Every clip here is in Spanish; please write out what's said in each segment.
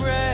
bread.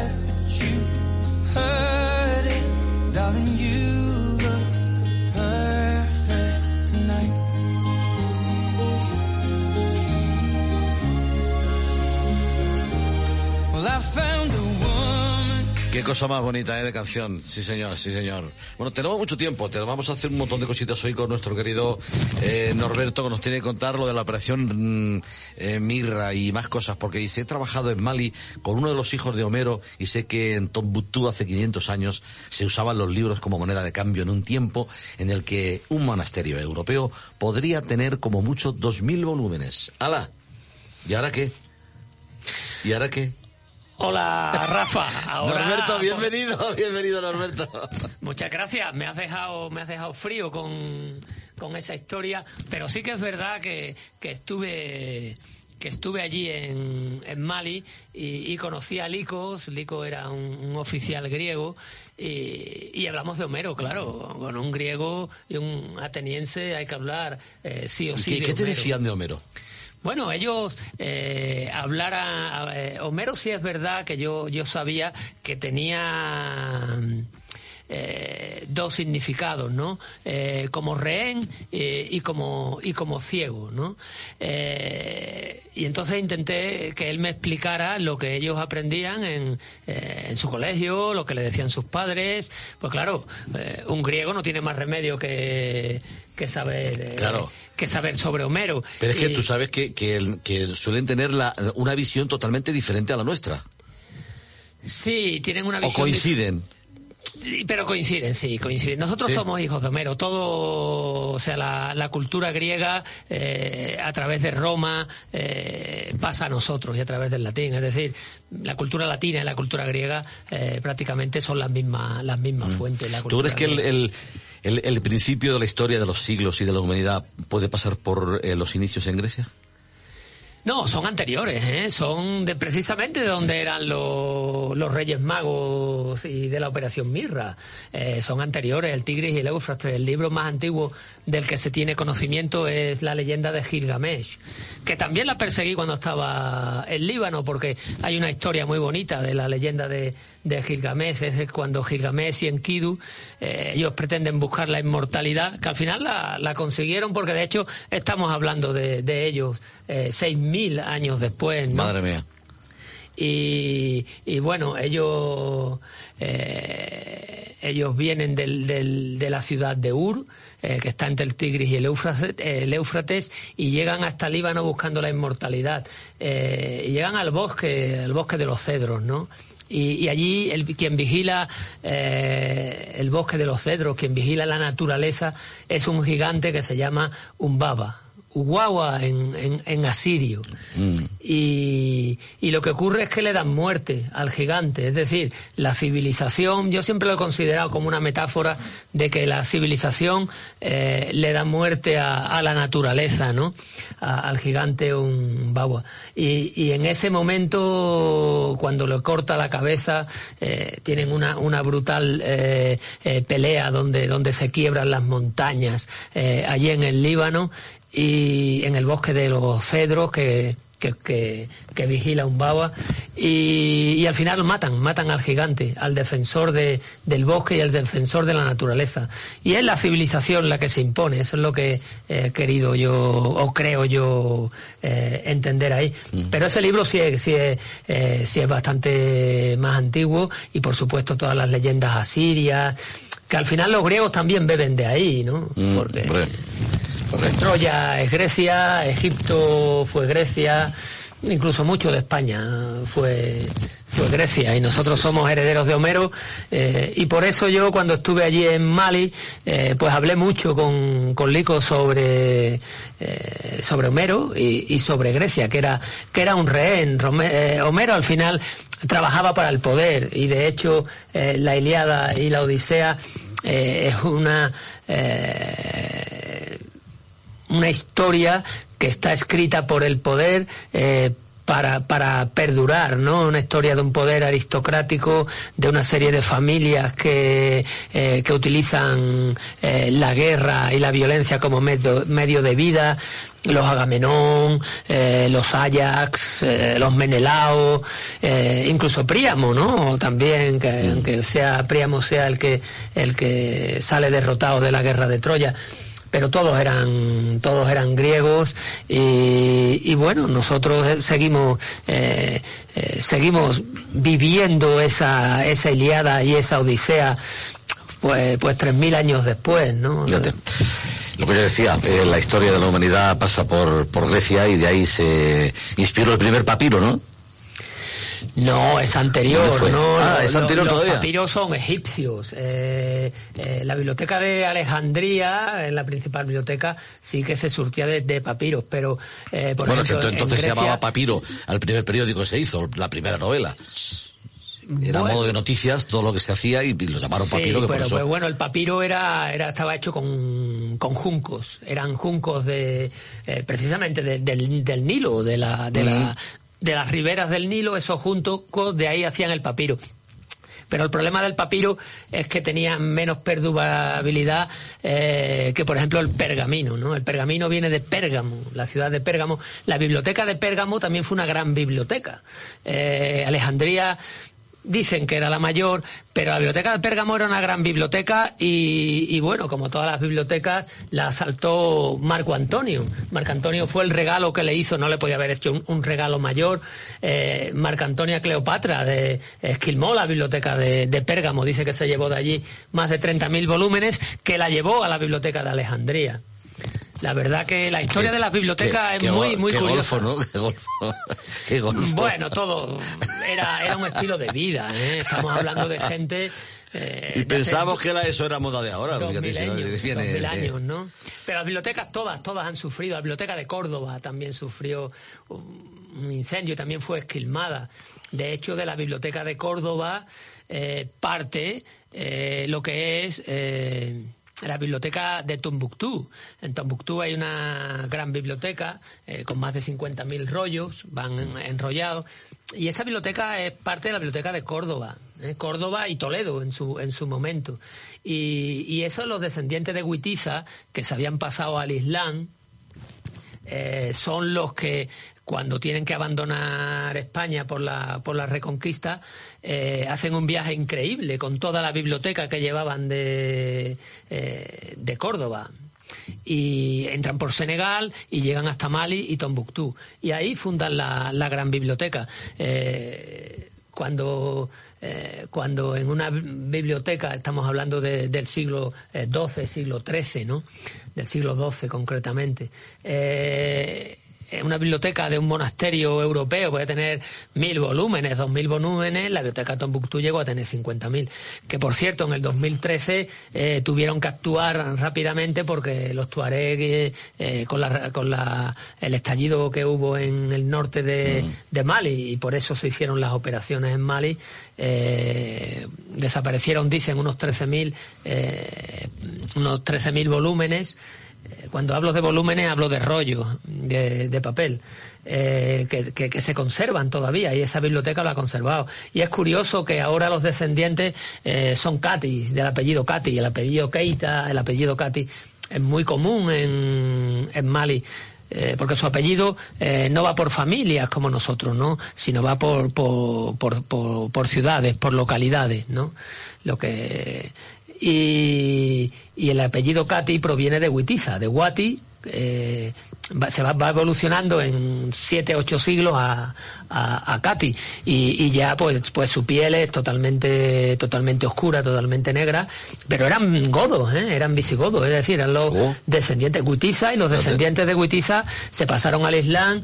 Cosa más bonita, ¿eh? De canción. Sí, señor, sí, señor. Bueno, tenemos mucho tiempo. Te vamos a hacer un montón de cositas hoy con nuestro querido eh, Norberto, que nos tiene que contar lo de la operación mm, eh, Mirra y más cosas, porque dice, he trabajado en Mali con uno de los hijos de Homero y sé que en Tombuctú hace 500 años se usaban los libros como moneda de cambio en un tiempo en el que un monasterio europeo podría tener como mucho 2.000 volúmenes. ¡Hala! ¿Y ahora qué? ¿Y ahora qué? Hola, Rafa. Ahora, Norberto, bienvenido, bienvenido Norberto. Muchas gracias. Me has dejado, me has dejado frío con, con esa historia, pero sí que es verdad que, que estuve que estuve allí en, en Mali y, y conocí a Licos, Lico era un, un oficial griego, y, y hablamos de Homero, claro, con un griego y un ateniense hay que hablar eh, sí o sí. ¿Qué, de qué te decían de Homero? Bueno, ellos eh, a, eh, Homero sí es verdad que yo yo sabía que tenía eh, dos significados, ¿no? Eh, como rehén eh, y como y como ciego, ¿no? Eh, y entonces intenté que él me explicara lo que ellos aprendían en, eh, en su colegio, lo que le decían sus padres. Pues claro, un griego no tiene más remedio que que saber Claro. que saber sobre Homero. Pero es que Y- tú sabes que, que, que suelen tener la, una visión totalmente diferente a la nuestra. Sí, tienen una O visión. coinciden. Pero coinciden, sí, coinciden. Nosotros Sí. somos hijos de Homero. Todo, o sea, la, la cultura griega eh, a través de Roma eh, pasa a nosotros y a través del latín. Es decir, la cultura latina y la cultura griega eh, prácticamente son las mismas, las mismas fuentes. La Mm. ¿Tú crees que el, el, el- el principio de la historia de los siglos y de la humanidad puede pasar por los inicios en Grecia? No, son anteriores, ¿eh? son de precisamente de donde eran los, los Reyes Magos y de la Operación Mirra. Eh, son anteriores, el Tigris y el Éufrates. El libro más antiguo del que se tiene conocimiento es la leyenda de Gilgamesh, que también la perseguí cuando estaba en Líbano, porque hay una historia muy bonita de la leyenda de, de Gilgamesh, es cuando Gilgamesh y Enkidu, eh, ellos pretenden buscar la inmortalidad, que al final la, la consiguieron, porque de hecho estamos hablando de, de ellos eh, seis mil años después, ¿no? Madre mía. y, y bueno, ellos eh, ellos vienen del, de la ciudad de Ur, eh, que está entre el Tigris y el Éufrates, y llegan hasta Líbano buscando la inmortalidad. Eh, llegan al bosque, al bosque de los cedros, ¿no? Y, y allí el, quien vigila eh, el bosque de los cedros, quien vigila la naturaleza, es un gigante que se llama Umbaba. Uwawa en, en, en asirio. Y, y lo que ocurre es que le dan muerte al gigante. Es decir, la civilización, yo siempre lo he considerado como una metáfora de que la civilización eh, le da muerte a, a la naturaleza, ¿no? A- al gigante un bagua. Y, y en ese momento, cuando le corta la cabeza, eh, tienen una, una brutal eh, pelea donde, donde se quiebran las montañas, allí en el Líbano y en el bosque de los cedros que, que, que- que vigila un baba y, y al final matan, matan al gigante, al defensor de, del bosque y al defensor de la naturaleza. Y es la civilización la que se impone, eso es lo que he querido yo, o creo yo eh, entender ahí. Pero ese libro sí es, sí, es, eh, sí es bastante más antiguo y por supuesto todas las leyendas asirias, que al final los griegos también beben de ahí, ¿no? Mm, Porque-. Correcto. Troya es Grecia, Egipto fue Grecia, incluso mucho de España fue, fue Grecia y nosotros somos herederos de Homero eh, y por eso yo cuando estuve allí en Mali eh, pues hablé mucho con, con Lico sobre, eh, sobre Homero y, y sobre Grecia, que era, que era un rehén. Eh, Homero al final trabajaba para el poder y de hecho la Iliada y la Odisea es una... eh, una historia que está escrita por el poder eh, para, para perdurar, ¿no? Una historia de un poder aristocrático, de una serie de familias que, eh, que utilizan eh, la guerra y la violencia como medio, medio de vida los Agamenón, eh, los Ajax, eh, los Menelao, eh, incluso Príamo, ¿no? También, que Mm. aunque sea Príamo sea el que, el que sale derrotado de la guerra de Troya pero todos eran todos eran griegos y, y bueno nosotros eh, seguimos eh, eh, seguimos viviendo esa esa Iliada y esa Odisea pues pues tres mil años después no Fíjate. Lo que yo decía, eh, la historia de la humanidad pasa por, por Grecia y de ahí se inspiró el primer papiro, ¿no? No, es anterior. ¿no? Ah, Lo- es anterior los todavía. papiros son egipcios. Eh, eh, la biblioteca de Alejandría, en la principal biblioteca, sí que se surtía de, de papiros, pero eh, por bueno, ejemplo, que en entonces se llamaba papiro al primer periódico que se hizo, la primera novela. Era Bueno. modo de noticias todo lo que se hacía y, y lo llamaron Sí, papiro, que por pero eso... pues bueno, el papiro era, era estaba hecho con, con juncos, eran juncos de eh, precisamente de- del, del Nilo, de la, de, la, de las riberas del Nilo, esos juncos de ahí hacían el papiro. Pero el problema del papiro es que tenía menos perdurabilidad eh, que, por ejemplo, el pergamino. ¿no? El pergamino viene de Pérgamo, la ciudad de Pérgamo. La biblioteca de Pérgamo también fue una gran biblioteca. Eh, Alejandría dicen que era la mayor, pero la biblioteca de Pérgamo era una gran biblioteca y, bueno, como todas las bibliotecas, la asaltó Marco Antonio. Marco Antonio fue el regalo que le hizo, no le podía haber hecho un, un regalo mayor. Eh, Marco Antonio Cleopatra de, esquilmó la biblioteca de, de Pérgamo, dice que se llevó de allí más de 30.000 volúmenes, que la llevó a la biblioteca de Alejandría. La verdad que la historia de las bibliotecas Qué- es qué muy, muy qué curiosa. golfo, ¿no? Qué golfo. Qué golfo. Bueno, todo era, era un estilo de vida. ¿eh? Estamos hablando de gente. eh, Y hace que la, eso era moda de ahora. dos viene- dos mil años, ¿no? Pero las bibliotecas todas, todas han sufrido. La biblioteca de Córdoba también sufrió un incendio, también fue esquilmada. De hecho, de la biblioteca de Córdoba eh, parte eh, lo que es la biblioteca de Tombuctú. En Tombuctú hay una gran biblioteca eh, con más de 50.000 rollos, van en- enrollados. Y esa biblioteca es parte de la biblioteca de Córdoba, ¿eh? Córdoba y Toledo en su, en su momento. Y, y eso los descendientes de Huitiza, que se habían pasado al Islam, eh, son los que cuando tienen que abandonar España por la, por la reconquista, eh, hacen un viaje increíble con toda la biblioteca que llevaban de, eh, de Córdoba. Y entran por Senegal y llegan hasta Mali y Tombuctú. Y ahí fundan la, la gran biblioteca. Cuando eh, cuando en una biblioteca, estamos hablando de- del siglo eh, XII, siglo XIII, ¿no? Del siglo XII concretamente. Eh, una biblioteca de un monasterio europeo puede tener mil volúmenes, dos mil volúmenes, la biblioteca de Tombuctú llegó a tener 50.000. Que por cierto, en el 2013 eh, tuvieron que actuar rápidamente porque los tuareg, eh, eh, con, la, con la, el estallido que hubo en el norte de, de Mali, y por eso se hicieron las operaciones en Mali, eh, desaparecieron, dicen, unos 13.000 eh, unos 13.000 volúmenes. Eh, Cuando hablo de volúmenes hablo de rollos de, papel eh, que, se conservan todavía y esa biblioteca lo ha conservado. Y es curioso que ahora los descendientes eh, son Cati, del apellido Cati, el apellido Keita, el apellido Cati es muy común en, Mali. porque su apellido no va por familias como nosotros, ¿no? Sino va por, por, por- por ciudades, por localidades, ¿no? Lo que y, el apellido Cati proviene de Huitiza, de Guati, eh, va- se va, va evolucionando en siete, ocho siglos a, a, a Cati y, y ya pues, pues su piel es totalmente, totalmente oscura, totalmente negra, pero eran godos, ¿eh? eran visigodos, es decir, eran los Oh. descendientes de Huitiza y los descendientes de Huitiza se pasaron al Islam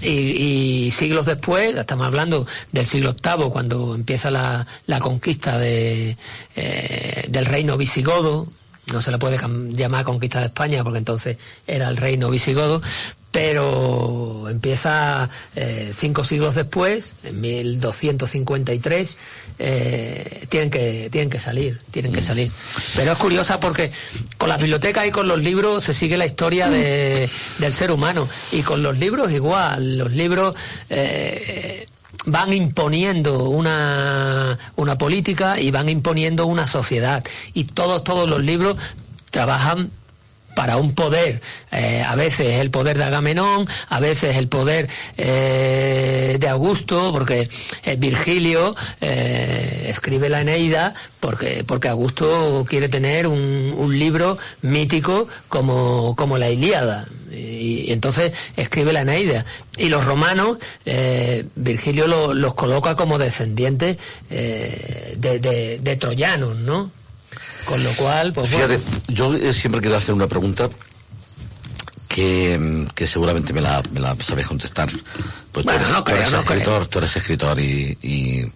y, y siglos después, estamos hablando del siglo VIII, cuando empieza la, la conquista de, eh, del reino visigodo, no se le puede llamar conquista de España porque entonces era el reino visigodo, pero empieza eh, cinco siglos después, en 1253, eh, tienen que tienen que salir, tienen que salir. Pero es curiosa porque con las bibliotecas y con los libros se sigue la historia de- del ser humano. Y con los libros igual, los libros eh, van imponiendo una, una política y van imponiendo una sociedad y todos todos los libros trabajan para un poder, eh, a veces el poder de Agamenón, a veces el poder eh, de Augusto, porque eh, Virgilio escribe la Eneida porque, porque Augusto quiere tener un, un libro mítico como, como la Ilíada. Y, entonces escribe la Eneida. Y los romanos, Virgilio los coloca como descendientes de, de troyanos, ¿no? Con lo cual, pues Fíjate, yo eh, siempre quiero hacer una pregunta que, que seguramente me la, me la, sabes contestar. Pues bueno, tú, eres, no tú eres escritor, tú eres escritor y, y,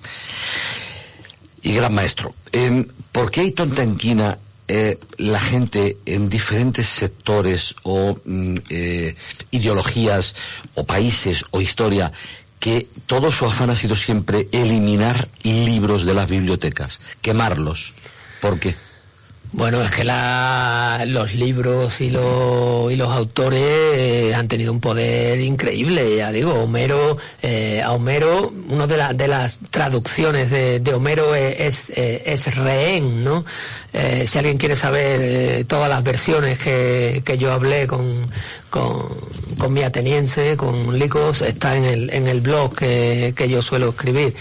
y gran maestro. Eh, ¿Por qué hay tanta inquina eh, la gente en diferentes sectores o mm, eh, ideologías o países o historia que todo su afán ha sido siempre eliminar libros de las bibliotecas, quemarlos? ¿Por qué? Bueno, es que la, los libros y, lo, y los autores han tenido un poder increíble, ya digo, Homero, eh, a Homero, una de, de las traducciones de, de Homero es, es, es rehén, ¿no? Eh, si alguien quiere saber eh, todas las versiones que, que yo hablé con, con, mi ateniense, con Licos, está en el, en el blog que, que yo suelo escribir.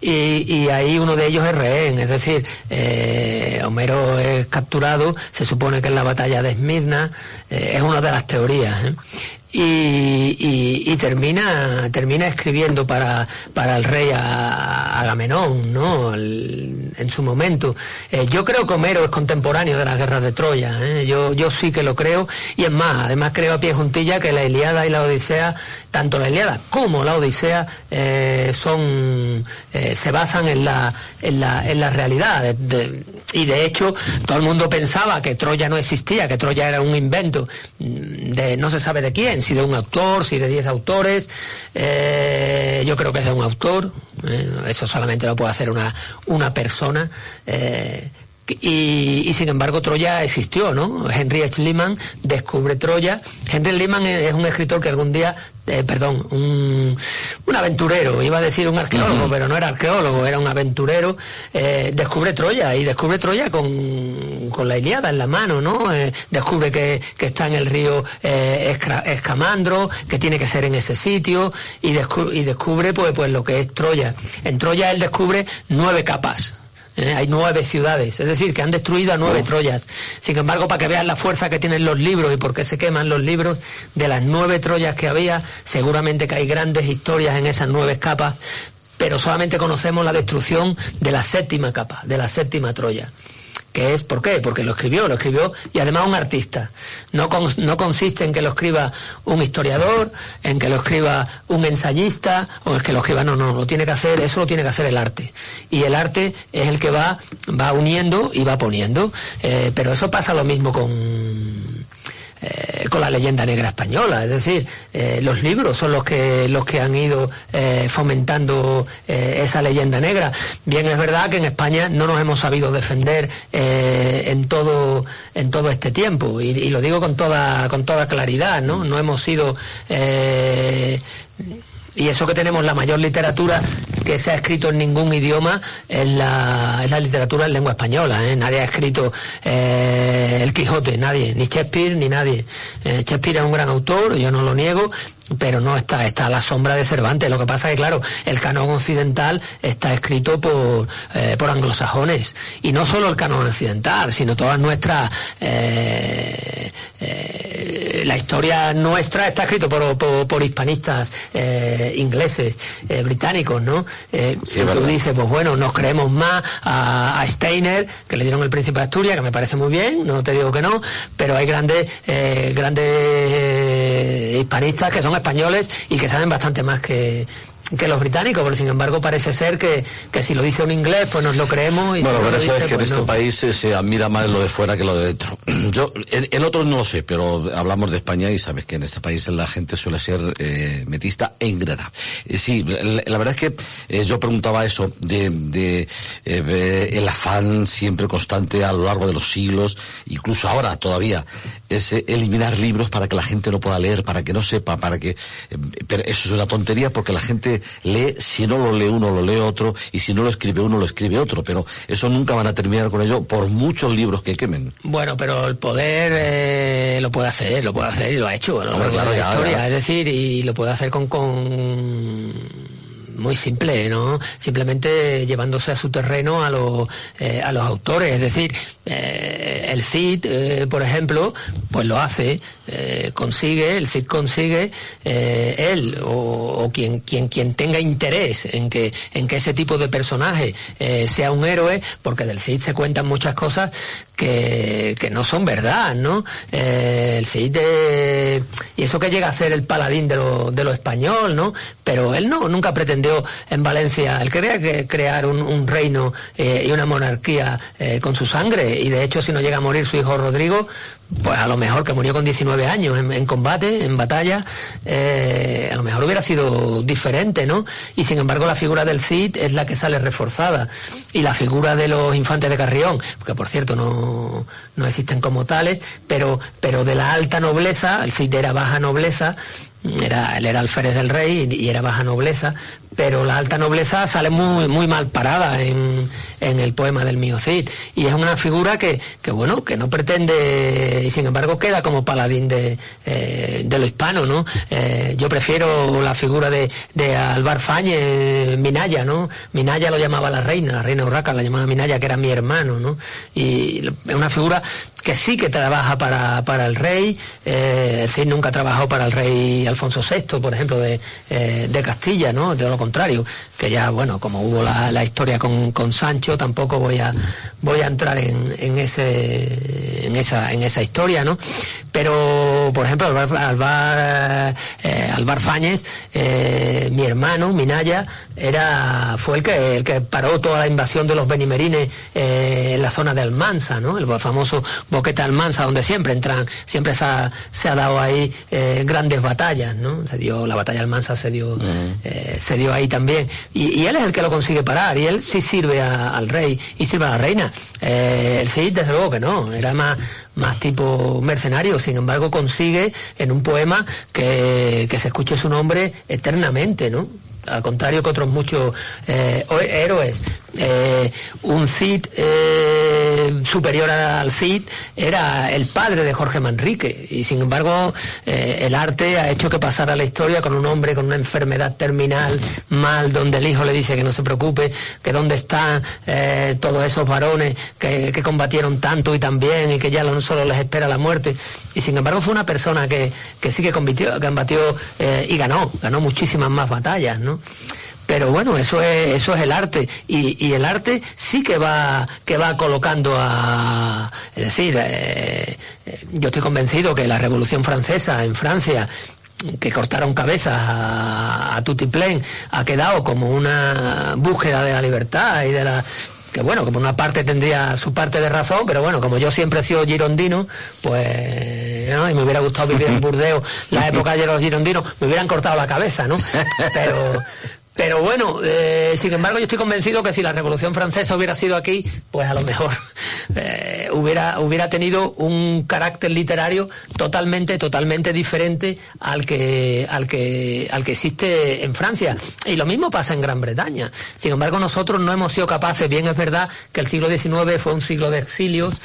Y, y, ahí uno de ellos es rehén, es decir, eh, Homero es capturado, se supone que en la batalla de Esmirna, es una de las teorías. y, y, termina termina escribiendo para, para el rey Agamenón, ¿no? En su momento. Eh, yo creo que Homero es contemporáneo de las guerras de Troya, ¿eh? yo, yo sí que lo creo, y es más, además creo a pie juntilla que la Iliada y la Odisea, tanto la Iliada como la Odisea, eh, son eh, se basan en la, en la, en la realidad. Y de hecho, todo el mundo pensaba que Troya no existía, que Troya era un invento de no se sabe de quién, si de un autor, si de diez autores. Eh, yo creo que es de un autor. Eh, eso solamente lo puede hacer una, una persona. Eh, y, y, sin embargo Troya existió, ¿no? Henry Schliemann descubre Troya. Henry Schliemann es un escritor que algún día, eh, perdón, un, un, aventurero, iba a decir un arqueólogo, uh -huh. pero no era arqueólogo, era un aventurero, eh, descubre Troya y descubre Troya con, con la Iliada en la mano, ¿no? Eh, descubre que, que, está en el río Escamandro, que tiene que ser en ese sitio y, descu y descubre pues, pues lo que es Troya. En Troya él descubre nueve capas. Eh, hay nueve ciudades, es decir, que han destruido a nueve oh. Troyas. Sin embargo, para que vean la fuerza que tienen los libros y por qué se queman los libros, de las nueve Troyas que había, seguramente que hay grandes historias en esas nueve capas, pero solamente conocemos la destrucción de la séptima capa, de la séptima Troya que es, ¿por qué? Porque lo escribió, lo escribió, y además un artista. No, no consiste en que lo escriba un historiador, en que lo escriba un ensayista, o es que lo escriba, no, no, lo tiene que hacer, eso lo tiene que hacer el arte. Y el arte es el que va, va uniendo y va poniendo. Eh, pero eso pasa lo mismo con, eh, con la leyenda negra española, es decir, eh, los libros son los que los que han ido eh, fomentando esa leyenda negra. Bien es verdad que en España no nos hemos sabido defender en todo en todo este tiempo y, y, lo digo con toda con toda claridad, ¿no? No hemos sido y eso que tenemos la mayor literatura que se ha escrito en ningún idioma es la, literatura en lengua española. ¿eh? Nadie ha escrito eh, El Quijote, nadie, ni Shakespeare ni nadie. Eh, Shakespeare es un gran autor, yo no lo niego, pero no está, está a la sombra de Cervantes. Lo que pasa es que, claro, el canon occidental está escrito por, eh, por anglosajones. Y no solo el canon occidental, sino todas nuestras... eh, la historia nuestra está escrito por, por, por hispanistas ingleses, británicos, ¿no? Sí, tú dices, pues bueno, nos creemos más a, a, Steiner, que le dieron el príncipe de Asturias, que me parece muy bien, no te digo que no, pero hay grandes, grandes hispanistas que son españoles y que saben bastante más que, que los británicos, pero sin embargo parece ser que, que si lo dice un inglés, pues nos lo creemos. Y bueno, si pero eso dice, es que pues en este no. país se, se, admira más lo de fuera que lo de dentro. Yo, en, en, otros no lo sé, pero hablamos de España y sabes que en este país la gente suele ser eh, metista e ingrata. Eh, sí, la, la, verdad es que eh, yo preguntaba eso, de, de eh, el afán siempre constante a lo largo de los siglos, incluso ahora todavía, es eliminar libros para que la gente no pueda leer, para que no sepa, para que... pero eso es una tontería porque la gente lee, si no lo lee uno, lo lee otro, y si no lo escribe uno, lo escribe otro, pero eso nunca van a terminar con ello por muchos libros que quemen. Bueno, pero el poder eh, lo puede hacer, lo puede hacer y lo ha hecho, ¿no? Hombre, claro, ya, ya. es decir, y lo puede hacer con, con muy simple, ¿no? Simplemente llevándose a su terreno a los eh, a los autores, es decir, eh, el Cid, eh, por ejemplo, pues lo hace, consigue, el Cid consigue él o, o quien quien quien tenga interés en que en que ese tipo de personaje sea un héroe, porque del Cid se cuentan muchas cosas que, que no son verdad, ¿no? Eh, el Cid eh, y eso que llega a ser el paladín de lo, de lo español, ¿no? Pero él no nunca pretendió en Valencia, él quería que crear un, reino eh, y una monarquía con su sangre y de hecho si no llega a morir su hijo Rodrigo, pues a lo mejor que murió con 19 años en, combate, en batalla, eh, a lo mejor hubiera sido diferente, ¿no? Y sin embargo la figura del Cid es la que sale reforzada. Y la figura de los infantes de Carrión, que por cierto no, no existen como tales, pero, pero de la alta nobleza, el Cid era baja nobleza, era, él era alférez del rey y, era baja nobleza, pero la alta nobleza sale muy, muy mal parada en, en el poema del mío Cid. Y es una figura que, que bueno, que no pretende, y sin embargo queda como paladín de, eh, de lo hispano, ¿no? Eh, yo prefiero la figura de, de Alvar Fáñez, Minaya, ¿no? Minaya lo llamaba la reina, la reina Urraca la llamaba Minaya, que era mi hermano, ¿no? Y es una figura que sí que trabaja para, para el rey, eh, el Cid nunca trabajó para el rey Alfonso VI, por ejemplo, de, eh, de Castilla, ¿no? De lo contrario, que ya, bueno, como hubo la, la historia con, con Sancho, tampoco voy a voy a entrar en, en ese en esa en esa historia, ¿no? Pero, por ejemplo, Alvar, Alvar, eh, Fáñez, eh, mi hermano, Minaya, era, fue el que, el que paró toda la invasión de los benimerines en la zona de Almansa, ¿no? El famoso boquete de Almansa, donde siempre entran, siempre se ha, se ha dado ahí eh, grandes batallas, ¿no? Se dio, la batalla Almansa se dio, eh, se dio ahí también. Y, y él es el que lo consigue parar, y él sí sirve a- al rey y sirve a la reina. Eh, el Cid, desde luego que no, era más, más tipo mercenario, sin embargo consigue en un poema que, que se escuche su nombre eternamente, ¿no? Al contrario que otros muchos eh, héroes. Eh, un Cid eh, superior al Cid era el padre de Jorge Manrique y sin embargo eh, el arte ha hecho que pasara la historia con un hombre con una enfermedad terminal mal donde el hijo le dice que no se preocupe que dónde están eh, todos esos varones que, que combatieron tanto y tan bien y que ya no solo les espera la muerte y sin embargo fue una persona que, que sí que combatió, que combatió y ganó ganó muchísimas más batallas ¿no? Pero bueno eso es eso es el arte y, y el arte sí que va que va colocando a es decir eh, eh, yo estoy convencido que la revolución francesa en Francia que cortaron cabezas a, a Tutiplén ha quedado como una búsqueda de la libertad y de la que bueno, como una parte tendría su parte de razón, pero bueno, como yo siempre he sido girondino, pues, ¿no? y me hubiera gustado vivir en Burdeos la época de los girondinos, me hubieran cortado la cabeza, ¿no? Pero, pero bueno, eh, sin embargo, yo estoy convencido que si la Revolución Francesa hubiera sido aquí, pues a lo mejor eh, hubiera, hubiera tenido un carácter literario totalmente, totalmente diferente al que, al que, al que existe en Francia. Y lo mismo pasa en Gran Bretaña. Sin embargo, nosotros no hemos sido capaces, bien es verdad que el siglo XIX fue un siglo de exilios,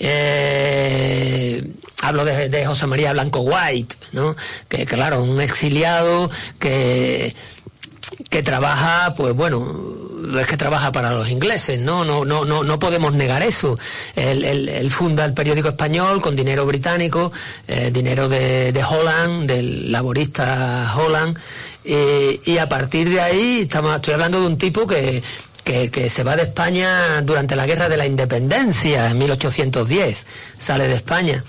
eh, hablo de, de José María Blanco White, ¿no? Que claro, un exiliado que que trabaja, pues bueno, es que trabaja para los ingleses, ¿no? No, no, no, no podemos negar eso. Él, él- él funda el periódico español con dinero británico, eh, dinero de, de Holland, del laborista Holland, eh, y a partir de ahí estamos, estoy hablando de un tipo que, que, se va de España durante la guerra de la independencia en 1810, sale de España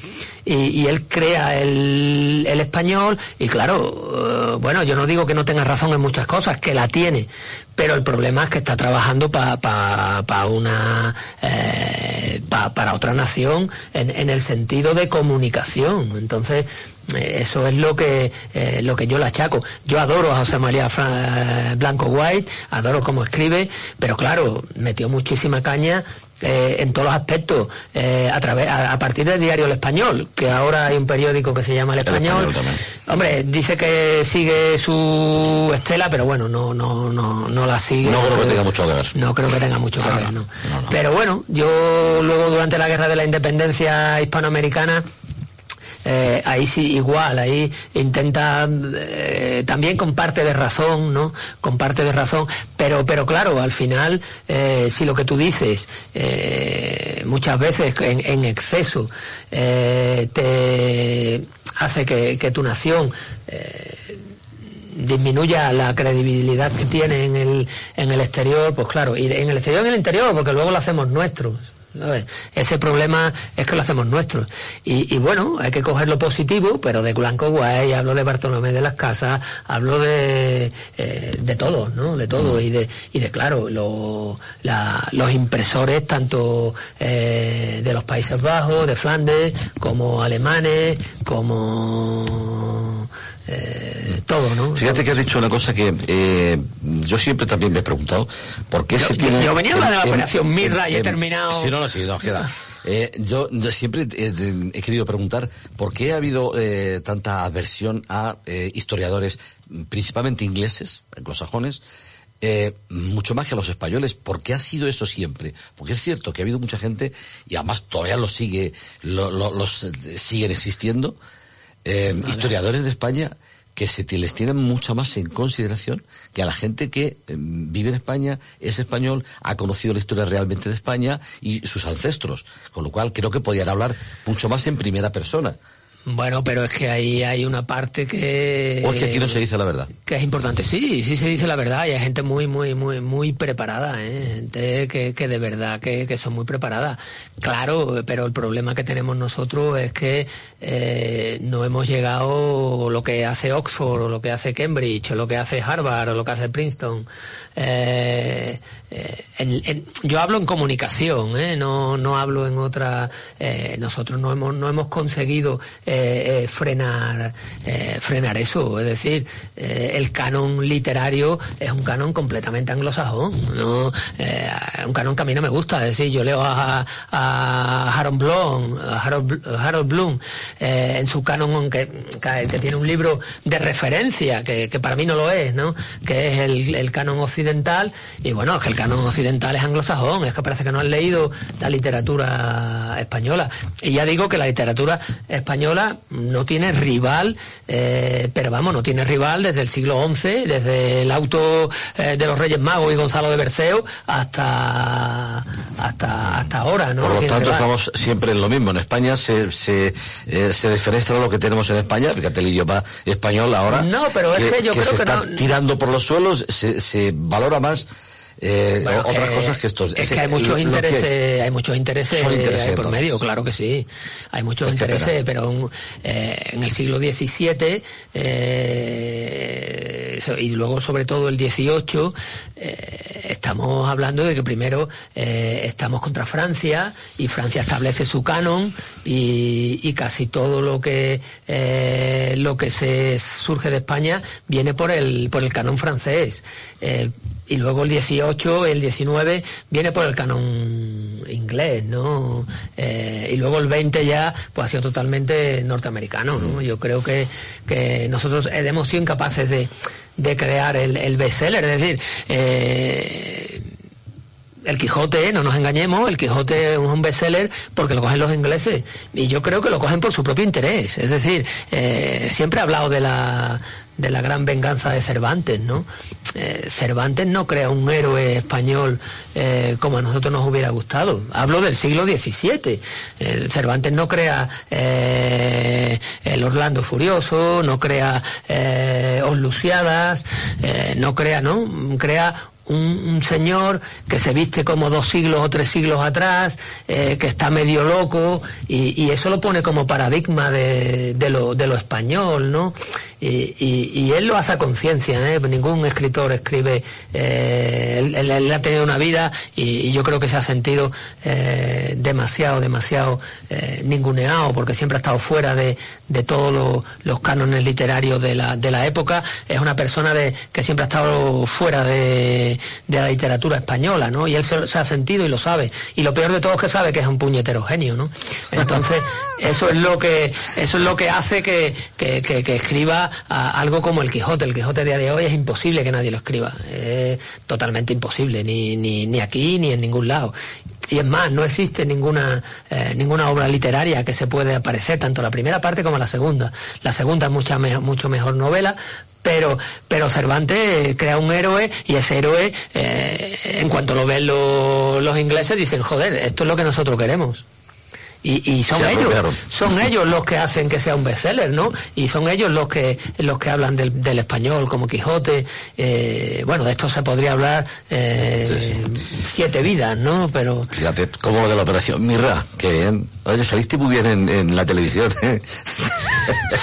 y, él crea el, español y claro, eh, bueno, yo no digo que no tenga razón en muchas cosas, que la tiene, pero el problema es que está trabajando para una eh, pa- para otra nación en, en el sentido de comunicación. Entonces, eso es lo que eh, lo que yo le achaco. Yo adoro a José María Fra- Blanco White, adoro cómo escribe, pero claro, metió muchísima caña eh, en todos los aspectos eh, a través a, a partir del diario El Español, que ahora hay un periódico que se llama El Español. Hombre, dice que sigue su estela, pero bueno, no no no no la sigue. No creo que tenga mucho que ver. No creo que tenga mucho que No, ver, no. Pero bueno, yo luego durante la guerra de la independencia hispanoamericana eh, ahí sí igual, ahí intenta eh, también con parte de razón, ¿no? Con parte de razón, pero pero claro, al final eh, si lo que tú dices muchas veces en, exceso te hace que, que tu nación disminuya la credibilidad que tiene en el, en el exterior, pues claro, y en el exterior en el interior, porque luego lo hacemos nuestro. ¿Sabes? Ese problema es que lo hacemos nuestro. Y, y bueno, hay que coger lo positivo, pero de Blanco Guay, hablo de Bartolomé de las Casas, hablo de, eh, de todo, ¿no? De todo. Y de, y de claro, lo- la- los impresores, tanto eh, de los Países Bajos, de Flandes, como alemanes, como eh, todo, ¿no? Fíjate que has dicho una cosa que eh, yo siempre también me he preguntado. ¿Por qué Yo- se tiene... yo venía de la en- Operación en- Mirra y he en- terminado- Sí, no, no, sí, no, queda. Eh, yo, yo siempre he, he- querido preguntar por qué ha habido eh, tanta aversión a eh, historiadores, principalmente ingleses, anglosajones, eh, mucho más que a los españoles. ¿Por qué ha sido eso siempre? Porque es cierto que ha habido mucha gente, y además todavía lo sigue, lo- lo- los eh, siguen existiendo, eh, historiadores de España que se les tienen mucha más en consideración que a la gente que eh, vive en España, es español, ha conocido la historia realmente de España y sus ancestros. Con lo cual creo que podían hablar mucho más en primera persona. Bueno, pero es que ahí hay una parte que... O es que aquí no se dice la verdad. que es importante, sí, sí se dice la verdad y hay gente muy, muy, muy, muy preparada, ¿eh? gente que, que de verdad que, que son muy preparadas. Claro, pero el problema que tenemos nosotros es que eh, no hemos llegado lo que hace Oxford o lo que hace Cambridge o lo que hace Harvard o lo que hace Princeton. Eh, eh, yo hablo en comunicación, ¿eh? no, no hablo en otra. nosotros no hemos, no hemos conseguido frenar, frenar eso. Es decir, el canon literario es un canon completamente anglosajón, ¿no? Un canon que a mí no me gusta. Es decir, yo leo a, a Harold Bloom, a Harold, Bl- Harold Bloom eh, en su canon que, que, tiene un libro de referencia, que, que para mí no lo es, ¿no? Que es el, el canon occidental. Y bueno, es que el canon occidental es anglosajón, es que parece que no han leído la literatura española. Y ya digo que la literatura española no tiene rival, eh, pero vamos, no tiene rival desde el siglo XI, desde el auto eh, de los Reyes Magos y Gonzalo de Berceo hasta hasta hasta ahora, ¿no? Por lo tanto, rival. estamos siempre en lo mismo. En España se, se, eh, se defenestra lo que tenemos en España. Fíjate el idioma español ahora. No, pero es que yo creo se que está no- tirando por los suelos, se, se valora más eh, Bueno, otras que- cosas que estos. Es que hay muchos intereses, hay muchos intereses, intereses, por medio, claro que sí. Hay muchos intereses, pero en, eh, en el siglo XVII eh, y luego sobre todo el XVIII eh, estamos hablando de que primero eh, estamos contra Francia y Francia establece su canon y, y casi todo lo que eh, lo que se surge de España viene por el por el canon francés. Y luego el 18, el 19 viene por el canon inglés, ¿no? Eh, y luego el 20 ya pues ha sido totalmente norteamericano, ¿no? Yo creo que, que nosotros hemos sido incapaces de, de crear el, el bestseller, es decir, eh, el Quijote, no nos engañemos, el Quijote es un bestseller porque lo cogen los ingleses y yo creo que lo cogen por su propio interés. Es decir, eh, siempre he hablado de la, de la gran venganza de Cervantes, ¿no? Eh, Cervantes no crea un héroe español eh, como a nosotros nos hubiera gustado. Hablo del siglo XVII. Cervantes no crea eh, el Orlando Furioso, no crea Os Luciadas, no crea, ¿no? Crea un, señor que se viste como dos siglos o tres siglos atrás, que está medio loco, y, eso lo pone como paradigma de lo, de lo español, ¿no? Y, él lo hace a conciencia, ¿eh? ningún escritor escribe, eh, él, ha tenido una vida y, yo creo que se ha sentido eh, demasiado, demasiado ninguneado porque siempre ha estado fuera de, todos los, cánones literarios de la, de la época, es una persona de, que siempre ha estado fuera de, la literatura española, ¿no? Y él se, se, ha sentido y lo sabe. Y lo peor de todo es que sabe que es un puñetero genio, ¿no? Entonces, eso es lo que, eso es lo que hace que, escriba algo como el Quijote. El Quijote de día de hoy es imposible que nadie lo escriba. Es totalmente imposible, ni, ni, ni aquí ni en ningún lado. Y es más, no existe ninguna, eh, ninguna obra literaria que se puede aparecer, tanto la primera parte como la segunda. La segunda es mucha mucho mejor novela, pero, pero Cervantes crea un héroe y ese héroe, eh, en cuanto lo ven los ingleses, dicen, joder, esto es lo que nosotros queremos. Y, son ellos son ellos los que hacen que sea un bestseller no y son ellos los que los que hablan del, del español como Quijote eh, bueno de esto se podría hablar eh, siete vidas no pero fíjate como de la operación Mirra que bien oye saliste muy bien en, la televisión ¿eh?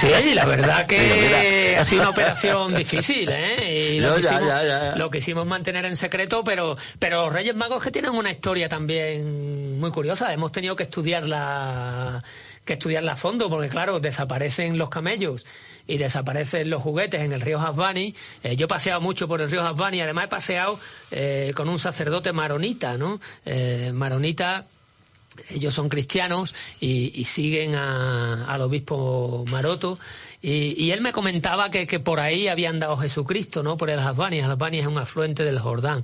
sí la verdad que ha sido una operación difícil ¿eh? y lo, que hicimos, lo que hicimos mantener en secreto pero pero los Reyes Magos que tienen una historia también muy curiosa hemos tenido que estudiarla que estudiarla a fondo, porque claro, desaparecen los camellos y desaparecen los juguetes en el río Hasbani. Eh, yo he paseado mucho por el río Hasbani, además he paseado eh, con un sacerdote maronita, ¿no? Eh, maronita ellos son cristianos y, siguen al obispo Maroto y, él me comentaba que, que, por ahí había andado Jesucristo, ¿no? Por el Hasbani. El Hasbani es un afluente del Jordán.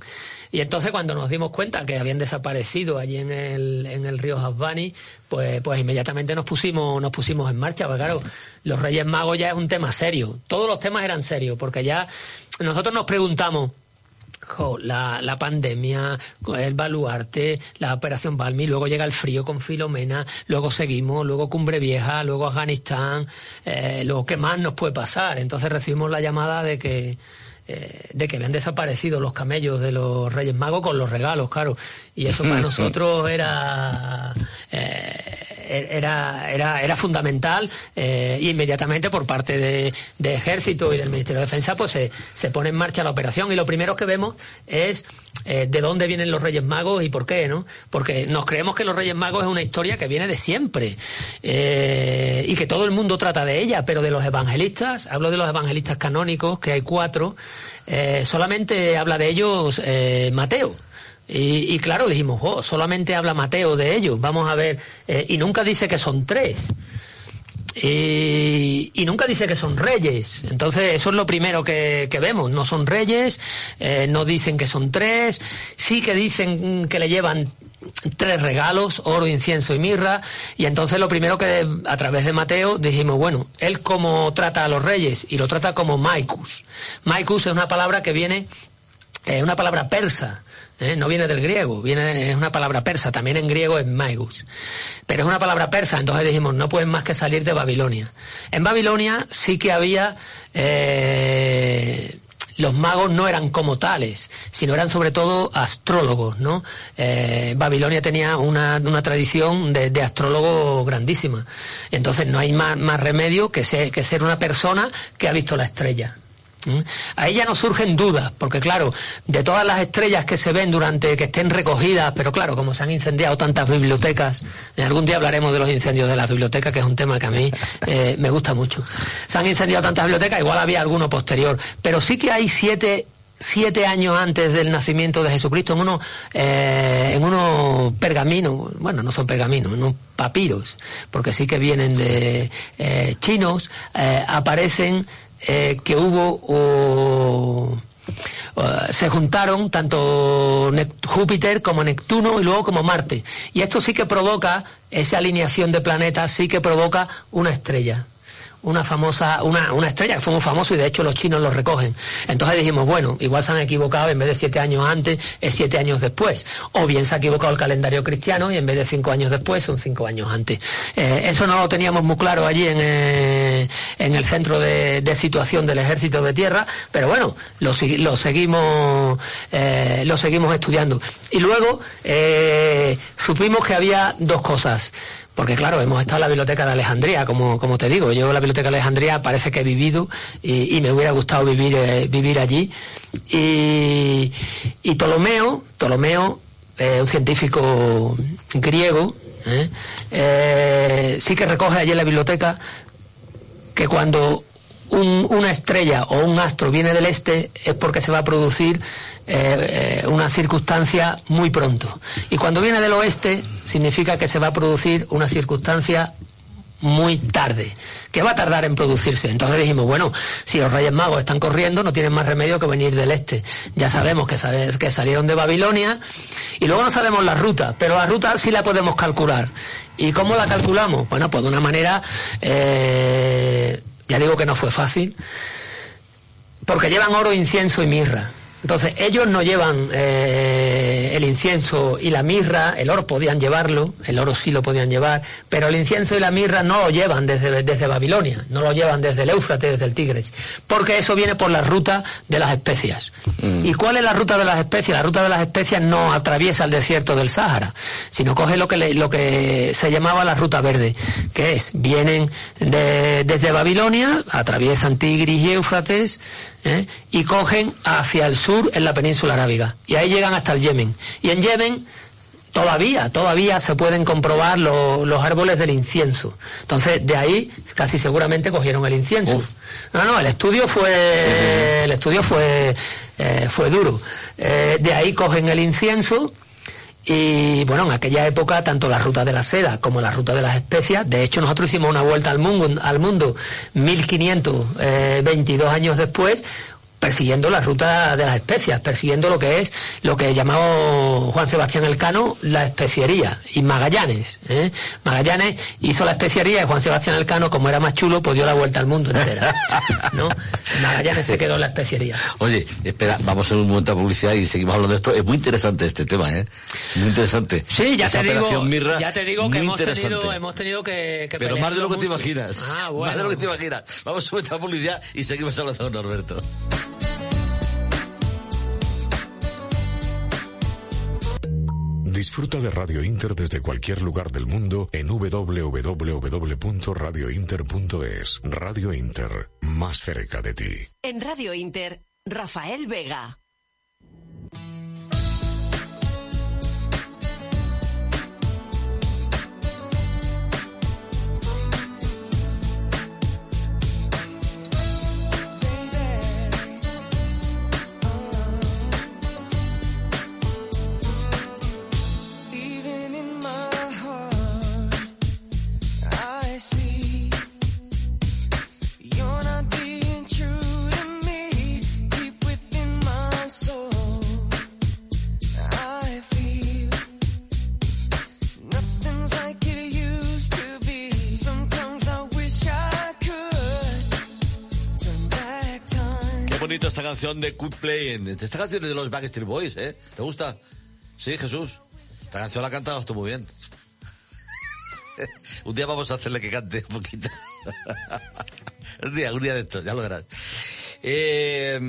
Y entonces cuando nos dimos cuenta que habían desaparecido allí en el, en el río Hasbani, pues, pues inmediatamente nos pusimos, nos pusimos en marcha. Porque claro, los Reyes Magos ya es un tema serio. Todos los temas eran serios, porque ya nosotros nos preguntamos, la, la, pandemia, el baluarte, la operación Balmi, luego llega el frío con Filomena, luego seguimos, luego Cumbre Vieja, luego Afganistán, eh, lo que más nos puede pasar. Entonces recibimos la llamada de que eh, de que habían desaparecido los camellos de los Reyes Magos con los regalos, claro. Y eso para nosotros era eh, era, era, era fundamental eh, y inmediatamente por parte de, Ejército y del Ministerio de Defensa pues se, pone en marcha la operación y lo primero que vemos es eh, de dónde vienen los Reyes Magos y por qué, ¿no? Porque nos creemos que los Reyes Magos es una historia que viene de siempre eh, y que todo el mundo trata de ella, pero de los evangelistas, hablo de los evangelistas canónicos, que hay cuatro, solamente habla de ellos Mateo. Y, claro, dijimos, oh, solamente habla Mateo de ellos, vamos a ver, eh, y nunca dice que son tres. Y, nunca dice que son reyes. Entonces, eso es lo primero que, vemos. No son reyes, eh, no dicen que son tres, sí que dicen que le llevan tres regalos, oro, incienso y mirra. Y entonces lo primero que a través de Mateo dijimos, bueno, él como trata a los reyes y lo trata como Maikus. Maikus es una palabra que viene, es una palabra persa ¿eh? no viene del griego, viene es una palabra persa, también en griego es maigus. Pero es una palabra persa, entonces dijimos, no pueden más que salir de Babilonia. En Babilonia sí que había... Eh, los magos no eran como tales, sino eran sobre todo astrólogos, ¿no? Eh, Babilonia tenía una, una tradición de, de, astrólogo grandísima. Entonces no hay más, más remedio que que ser una persona que ha visto la estrella. Ahí ya no surgen dudas, porque claro, de todas las estrellas que se ven durante que estén recogidas, pero claro, como se han incendiado tantas bibliotecas, algún día hablaremos de los incendios de las bibliotecas, que es un tema que a mí eh, me gusta mucho. Se han incendiado tantas bibliotecas, igual había alguno posterior, pero sí que hay siete siete años antes del nacimiento de Jesucristo en unos eh, en unos pergaminos bueno no son pergaminos unos papiros porque sí que vienen de eh, chinos aparecen eh, que hubo se juntaron tanto Júpiter como Neptuno y luego como Marte. Y esto sí que provoca, esa alineación de planetas sí que provoca una estrella una famosa, una, una estrella que fue muy famoso y de hecho los chinos lo recogen. Entonces dijimos, bueno, igual se han equivocado, en vez de siete años antes, es siete años después. O bien se ha equivocado el calendario cristiano y en vez de cinco años después, son cinco años antes. Eh, eso no lo teníamos muy claro allí en, eh, en el centro de, situación del ejército de tierra, pero bueno, lo, lo seguimos, eh, lo seguimos estudiando. Y luego supimos que había dos cosas porque claro, hemos estado en la biblioteca de Alejandría, como, como te digo, yo la biblioteca de Alejandría parece que he vivido y, me hubiera gustado vivir, eh, vivir allí. Y, y Ptolomeo, Ptolomeo, eh, un científico griego, sí que recoge allí en la biblioteca que cuando una estrella o un astro viene del este es porque se va a producir eh, eh, una circunstancia muy pronto. Y cuando viene del oeste significa que se va a producir una circunstancia muy tarde, que va a tardar en producirse. Entonces dijimos, bueno, si los Reyes Magos están corriendo, no tienen más remedio que venir del este. Ya sabemos que, sabes, que salieron de Babilonia y luego no sabemos la ruta, pero la ruta sí la podemos calcular. ¿Y cómo la calculamos? Bueno, pues de una manera, eh, ya digo que no fue fácil, porque llevan oro, incienso y mirra. Entonces, ellos no llevan eh, el incienso y la mirra, el oro podían llevarlo, el oro sí lo podían llevar, pero el incienso y la mirra no lo llevan desde, desde Babilonia, no lo llevan desde el Éufrates, desde el Tigres, porque eso viene por la ruta de las especias. Mm. ¿Y cuál es la ruta de las especias? La ruta de las especias no atraviesa el desierto del Sáhara, sino coge lo que, lo que se llamaba la ruta verde, que es, vienen desde Babilonia, atraviesan Tigris y Éufrates, ¿eh? y cogen hacia el sur en la península arábiga. Y ahí llegan hasta el Yemen. Y en Yemen todavía, todavía se pueden comprobar los árboles del incienso. Entonces, de ahí casi seguramente cogieron el incienso. No, no, el estudio fue, el estudio fue, eh, fue duro. Eh, de ahí cogen el incienso y bueno, en aquella época, tanto la ruta de la seda como la ruta de las especias, de hecho nosotros hicimos una vuelta al mundo, al mundo 1522 años después, persiguiendo la ruta de las especias, persiguiendo lo que es lo que llamó Juan Sebastián Elcano la especiería y Magallanes. ¿eh? Magallanes hizo la especiería y Juan Sebastián Elcano, como era más chulo, pues dio la vuelta al mundo entera. ¿no? Magallanes se quedó en la especiería. Oye, espera, vamos a un momento de publicidad y seguimos hablando de esto. Es muy interesante este tema, ¿eh? Muy interesante. Sí, ya te digo, ya te digo que hemos tenido, hemos tenido, que, Pero más de lo que te imaginas. Ah, bueno. Más de lo que te imaginas. Vamos a un momento de publicidad y seguimos hablando Norberto. Disfruta de Radio Inter desde cualquier lugar del mundo en www.radiointer.es. Radio Inter, más cerca de ti. En Radio Inter, Rafael Vega. Canción de Quit Playing. Esta canción es de los Backstreet Boys, ¿eh? ¿Te gusta? Sí, Jesús. Esta canción la ha cantado tú muy bien. un día vamos a hacerle que cante un poquito. un día, un día de esto, ya lo verás. Eh,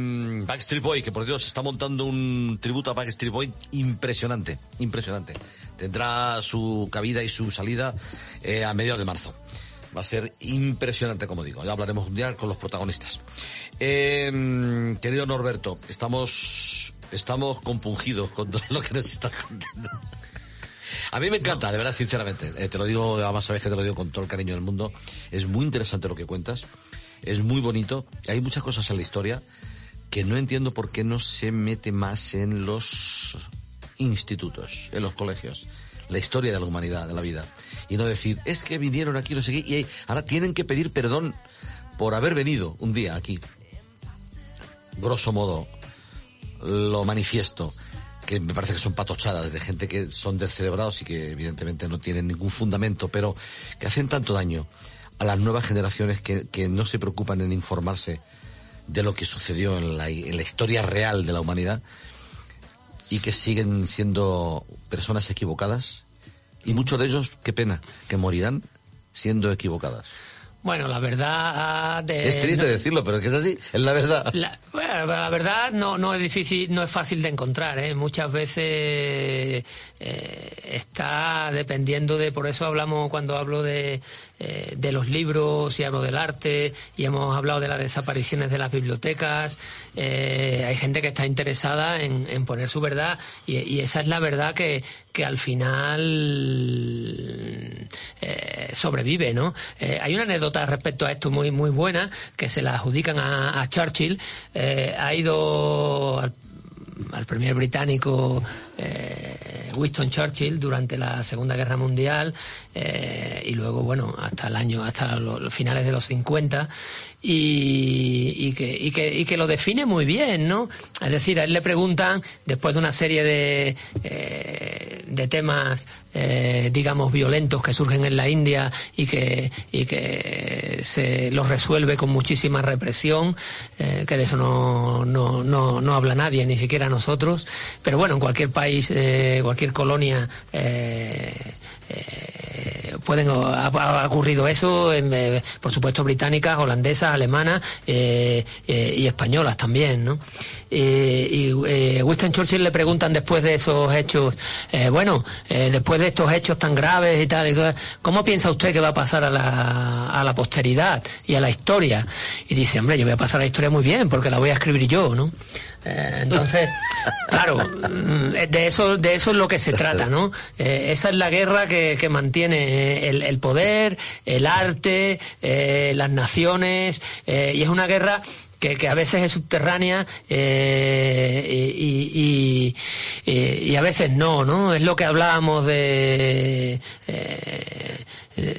Backstreet Boy, que por Dios está montando un tributo a Backstreet Boy impresionante, impresionante. Tendrá su cabida y su salida eh, a mediados de marzo. Va a ser impresionante, como digo. Ya hablaremos un día con los protagonistas. Eh, querido Norberto, estamos, estamos compungidos con todo lo que nos estás contando. A mí me encanta, de verdad, sinceramente. Eh, te lo digo, además sabes que te lo digo con todo el cariño del mundo. Es muy interesante lo que cuentas. Es muy bonito. Hay muchas cosas en la historia que no entiendo por qué no se mete más en los institutos, en los colegios. La historia de la humanidad, de la vida. Y no decir, es que vinieron aquí, no sé qué, y ahora tienen que pedir perdón por haber venido un día aquí. Grosso modo, lo manifiesto, que me parece que son patochadas de gente que son descerebrados y que evidentemente no tienen ningún fundamento, pero que hacen tanto daño a las nuevas generaciones que, que no se preocupan en informarse de lo que sucedió en la, en la historia real de la humanidad y que siguen siendo personas equivocadas y muchos de ellos, qué pena, que morirán siendo equivocadas. Bueno, la verdad... De, es triste decirlo, pero es que es así, es la verdad. La, bueno, la verdad no, no es difícil, no es fácil de encontrar. ¿eh? Muchas veces eh, está dependiendo de, por eso hablamos cuando hablo de, eh, de los libros y hablo del arte y hemos hablado de las desapariciones de las bibliotecas. Eh, hay gente que está interesada en, poner su verdad y, esa es la verdad que, que al final eh, sobrevive, ¿no? Hay una anécdota respecto a esto muy muy buena que se la adjudican a, a Churchill. Ha ido al, al premier británico eh, Winston Churchill durante la Segunda Guerra Mundial eh, y luego, bueno, hasta el año, hasta los finales de los 50 y, y, que, y, que, y que lo define muy bien, ¿no? Es decir, a él le preguntan, después de una serie de, eh, de temas, eh, digamos, violentos que surgen en la India y que, y que se los resuelve con muchísima represión, eh, que de eso no, no, no, no habla nadie, ni siquiera nosotros, pero bueno, en cualquier país, eh, cualquier colonia, eh, pueden ha, ocurrido eso, por supuesto británicas, holandesas, alemanas y españolas también, ¿no? Y Winston Churchill le preguntan después de esos hechos, bueno, después de estos hechos tan graves y tal, ¿cómo piensa usted que va a pasar a la, a la posteridad y a la historia? Y dice, hombre, yo voy a pasar a la historia muy bien porque la voy a escribir yo, ¿no? Eh, entonces, claro, de eso, de eso es lo que se trata, ¿no? Eh, esa es la guerra que, que mantiene el, el, poder, el arte, eh, las naciones, y es una guerra que, que, a veces es subterránea eh, y, y, y, a veces no, ¿no? Es lo que hablábamos de, eh,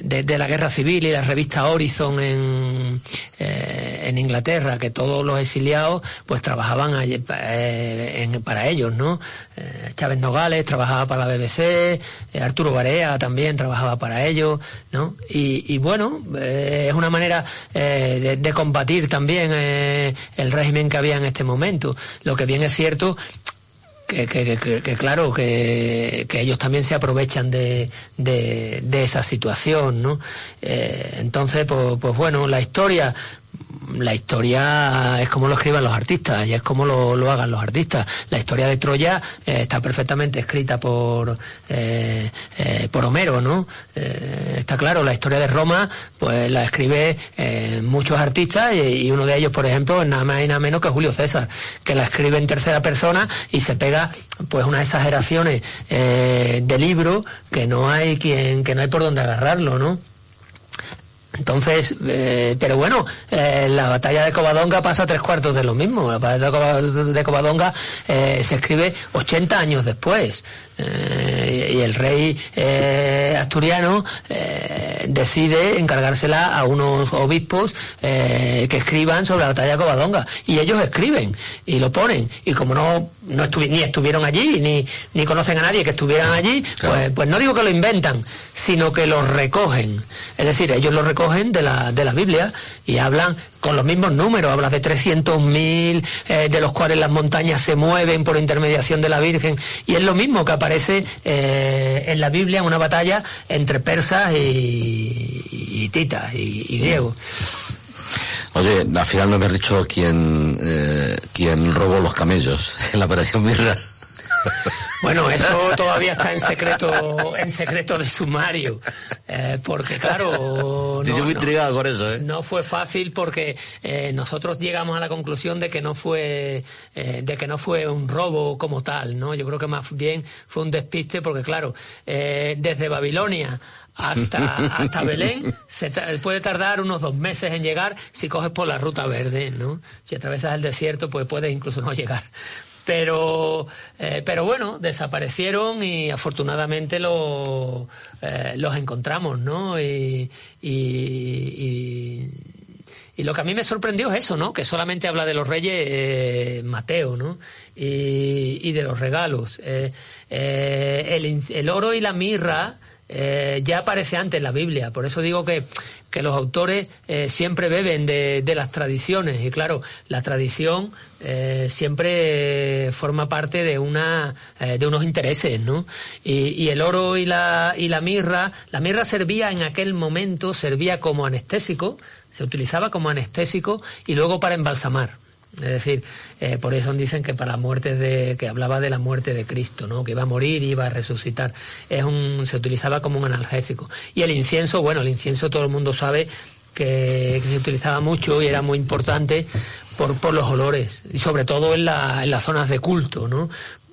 de, la guerra civil y la revista Horizon en, eh, en Inglaterra, que todos los exiliados pues trabajaban allí, eh, para ellos, ¿no? Eh, Chávez Nogales trabajaba para la BBC, Arturo Barea también trabajaba para ellos, ¿no? Y, y bueno, es una manera de, de, combatir también el régimen que había en este momento. Lo que bien es cierto que, que, que, que, claro, que, ellos también se aprovechan de, de, de esa situación, ¿no? Eh, entonces, pues, pues bueno, la historia la historia es como lo escriban los artistas y es como lo, lo hagan los artistas. La historia de Troya eh, está perfectamente escrita por eh, eh, por Homero, ¿no? Está claro, la historia de Roma, pues la escribe muchos artistas y, uno de ellos, por ejemplo, es nada más y nada menos que Julio César, que la escribe en tercera persona y se pega pues unas exageraciones de libro que no hay quien, que no hay por dónde agarrarlo, ¿no? Entonces, eh, pero bueno, eh, la batalla de Covadonga pasa tres cuartos de lo mismo. La batalla de Covadonga eh, se escribe 80 años después. Eh, y el rey eh, asturiano eh, decide encargársela a unos obispos que escriban sobre la batalla de Covadonga. Y ellos escriben y lo ponen. Y como no, no estuvi ni estuvieron allí, ni, ni conocen a nadie que estuvieran allí, claro. pues, pues no digo que lo inventan, sino que lo recogen. Es decir, ellos lo recogen de la, de la Biblia y hablan con los mismos números, hablas de 300.000, eh, de los cuales las montañas se mueven por intermediación de la Virgen, y es lo mismo que aparece eh, en la Biblia una batalla entre persas y, y titas y, y griegos. Oye, al final no me has dicho quién, eh, quién robó los camellos en la operación Mirra. Bueno, eso todavía está en secreto, en secreto de sumario, eh, porque claro, no, muy intrigado con eso, ¿eh? no fue fácil porque eh, nosotros llegamos a la conclusión de que no fue, eh, de que no fue un robo como tal, ¿no? Yo creo que más bien fue un despiste porque claro, eh, desde Babilonia hasta, hasta Belén se puede tardar unos dos meses en llegar si coges por la ruta verde, ¿no? Si atravesas el desierto, pues puedes incluso no llegar pero eh, pero bueno desaparecieron y afortunadamente lo, eh, los encontramos no y, y, lo que a mí me sorprendió es eso no que solamente habla de los reyes eh, Mateo no y, de los regalos. El, el, oro y la mirra ya aparece antes en la Biblia. Por eso digo que que los autores eh, siempre beben de, de, las tradiciones y claro, la tradición eh, siempre forma parte de una eh, de unos intereses, ¿no? Y, y, el oro y la y la mirra, la mirra servía en aquel momento servía como anestésico, se utilizaba como anestésico y luego para embalsamar. Es decir, eh, por eso dicen que para la muerte de, que hablaba de la muerte de Cristo, ¿no? Que iba a morir iba a resucitar. Es un, se utilizaba como un analgésico. Y el incienso, bueno, el incienso todo el mundo sabe que, se utilizaba mucho y era muy importante por, por los olores, y sobre todo en, la, en las zonas de culto, ¿no?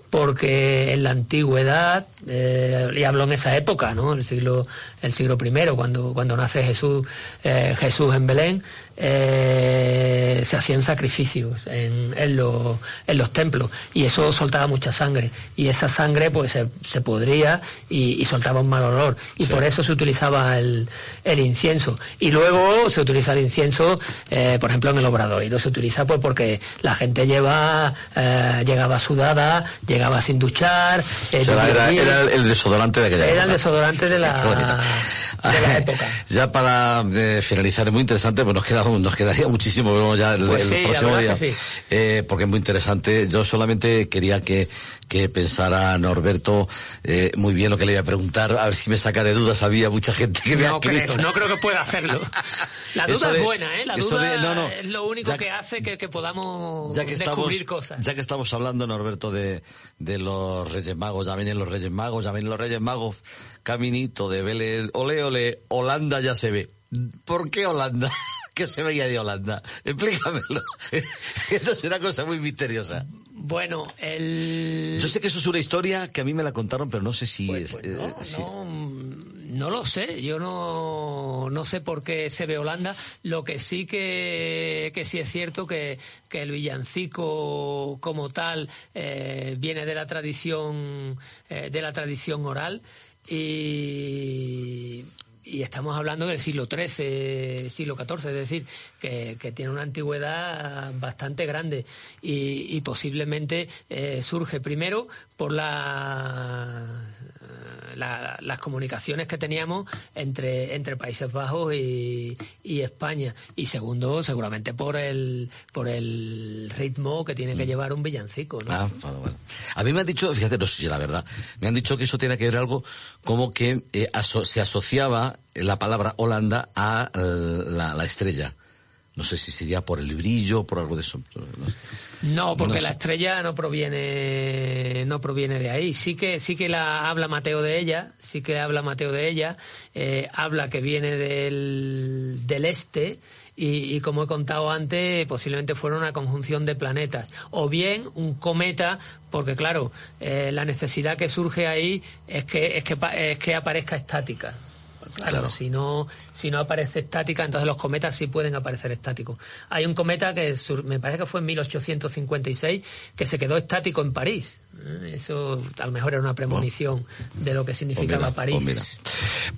porque en la antigüedad, eh, y hablo en esa época, ¿no? el siglo, el siglo I, cuando, cuando nace Jesús, eh, Jesús en Belén, eh, se hacían sacrificios en, en, los, en los templos y eso soltaba mucha sangre y esa sangre pues se, se podría y, y, soltaba un mal olor y sí. por eso se utilizaba el, el, incienso y luego se utiliza el incienso eh, por ejemplo en el obradoiro se utiliza pues porque la gente lleva eh, llegaba sudada llegaba sin duchar eh, era, era, era, el desodorante de aquella era época. el desodorante de la, de la época. ya para eh, finalizar es muy interesante pues nos queda nos quedaría muchísimo vemos ya el, pues el próximo día. sí. eh, porque es muy interesante. Yo solamente quería que, que pensara Norberto eh, muy bien lo que le iba a preguntar. A ver si me saca de dudas. Había mucha gente que me no ha escrito. creo, no creo que pueda hacerlo. La duda de, es buena ¿eh? la duda de, no, no, es lo único ya, que hace que, que podamos ya que descubrir estamos, cosas. ya que estamos hablando Norberto de, de los Reyes Magos ya vienen los Reyes Magos ya vienen los Reyes Magos caminito de Belén ole ole Holanda ya se ve ¿por qué Holanda? ¿Qué se veía de Holanda? Explícamelo. Esto es una cosa muy misteriosa. Bueno, el... Yo sé que eso es una historia que a mí me la contaron, pero no sé si pues, es... Pues no, eh, no, no, lo sé. Yo no, no sé por qué se ve Holanda. Lo que sí que, que sí es cierto que, que el villancico como tal eh, viene de la tradición eh, de la tradición oral y y estamos hablando del siglo XIII, siglo XIV, es decir, que, que tiene una antigüedad bastante grande y, y posiblemente eh, surge primero por la, la, las comunicaciones que teníamos entre, entre Países Bajos y, y, España y segundo seguramente por el por el ritmo que tiene que Mm. llevar un villancico ¿no? Ah, bueno, bueno. A mí me han dicho, fíjate, no sé si la verdad, me han dicho que eso tiene que ver algo como que eh, aso se asociaba la palabra Holanda a eh, la, la, estrella. No sé si sería por el brillo, por algo de eso. No, porque la estrella no proviene no proviene de ahí. Sí que sí que la habla Mateo de ella, sí que habla Mateo de ella. Eh, habla que viene del, del este. Y, y, como he contado antes, posiblemente fuera una conjunción de planetas. O bien un cometa, porque claro, eh, la necesidad que surge ahí es que, es que, es que aparezca estática. Claro, claro, si no si no aparece estática, entonces los cometas sí pueden aparecer estáticos. Hay un cometa que me parece que fue en 1856 que se quedó estático en París. ¿eh? Eso a lo mejor era una premonición oh. de lo que significaba pues mira, París.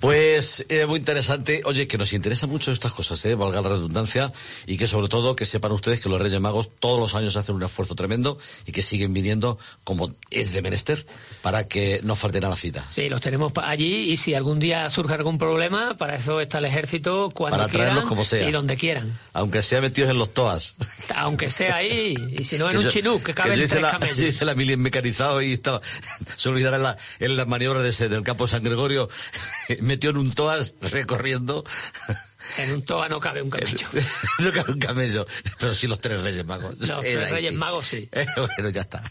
Pues, pues eh, muy interesante. Oye, que nos interesa mucho estas cosas, eh, valga la redundancia, y que sobre todo que sepan ustedes que los Reyes Magos todos los años hacen un esfuerzo tremendo y que siguen viniendo como es de menester para que no falten a la cita. Sí, los tenemos allí y si algún día surge algún problema, para eso está el ejército cuando para quieran como sea. y donde quieran. Aunque sea metidos en los toas. Aunque sea ahí, y si no en un chinú, que caben que tres la, camellos. La mili mecanizado y estaba, se olvidara en la, en la maniobra de ese, del campo San Gregorio, metió en un toas recorriendo. En un toa no cabe un camello. no cabe un camello, pero sí los tres reyes magos. Los tres reyes sí. magos sí. bueno, ya está.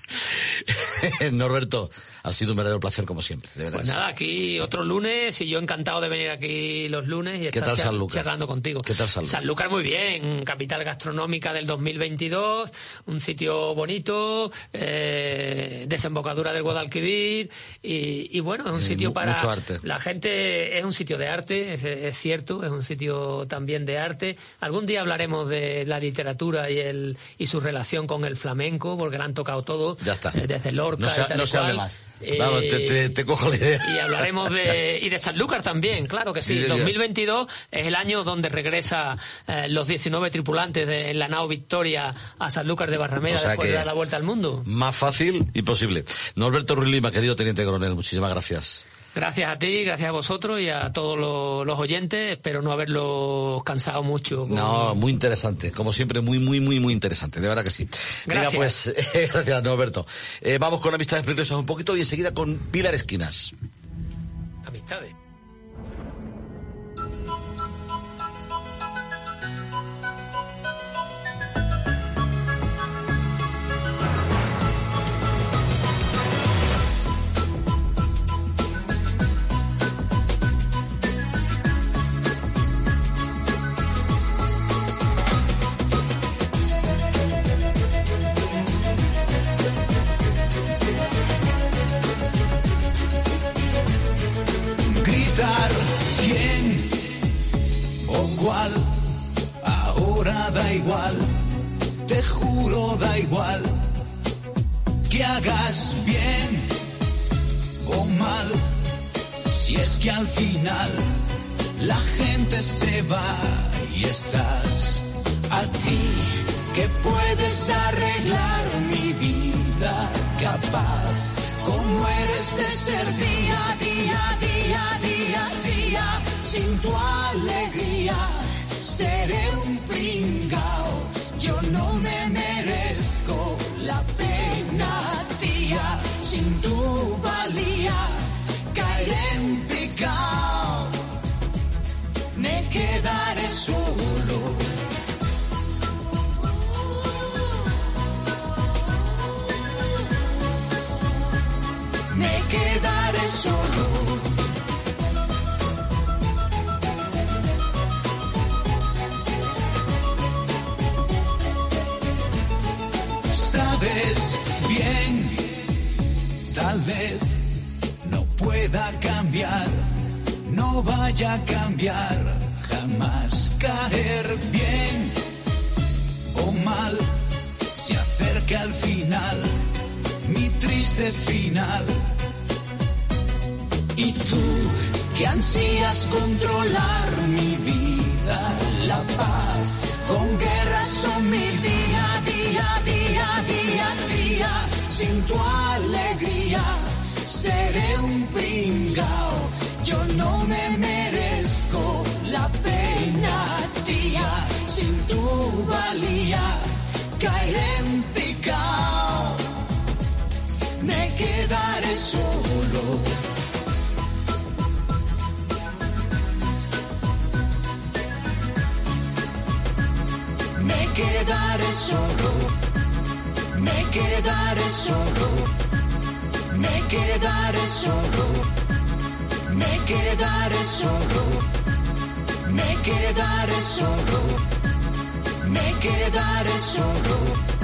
Norberto, ha sido un verdadero placer como siempre, de verdad. Pues nada, aquí otro lunes y yo encantado de venir aquí los lunes y ¿Qué estar tal charlando contigo. ¿Qué tal Sanlúcar? Sanlúcar muy bien, capital gastronómica del 2022, un sitio bonito, eh, desembocadura del Guadalquivir y, y bueno, es un Eh, sitio para mucho arte. la gente, es un sitio de arte, es, es cierto, es un sitio también de arte. Algún día hablaremos de la literatura y el y su relación con el flamenco, porque la han tocado todo, Ya está. eh, desde Lorca No se, no se hable más. Eh, Vamos, te, te, te cojo la idea. y hablaremos de y de Sanlúcar también, claro que sí. Sí, señor. 2022 es el año donde regresa eh, los 19 tripulantes de en la nao Victoria a Sanlúcar de Barrameda O sea después de dar la vuelta al mundo. Más fácil y posible. Norberto Ruiz Lima, querido teniente coronel, muchísimas gracias. Gracias a ti, gracias a vosotros y a todos los, los oyentes. Espero no haberlos cansado mucho. con- No, muy interesante. Como siempre, muy, muy, muy, muy interesante. De verdad que sí. Gracias. pues, gracias, Norberto. Eh, vamos con amistades peligrosas un poquito y enseguida con Pilar Esquinas. Amistades. Me quedaré solo. Sabes bien, tal vez no pueda cambiar, no vaya a cambiar, jamás caer bien o mal, se acerca al final mi triste final. Y tú que ansías controlar mi vida, la paz, con guerras o mi día, día, día, día, día, sin tu alegría, seré un pringao, yo no me merezco la pena, tía, sin tu valía, caeré en picao me quedaré solo. Me quedaré solo. Me quedaré solo. Me quedaré solo. Me quedaré solo. Me quedaré solo. Me quedaré solo.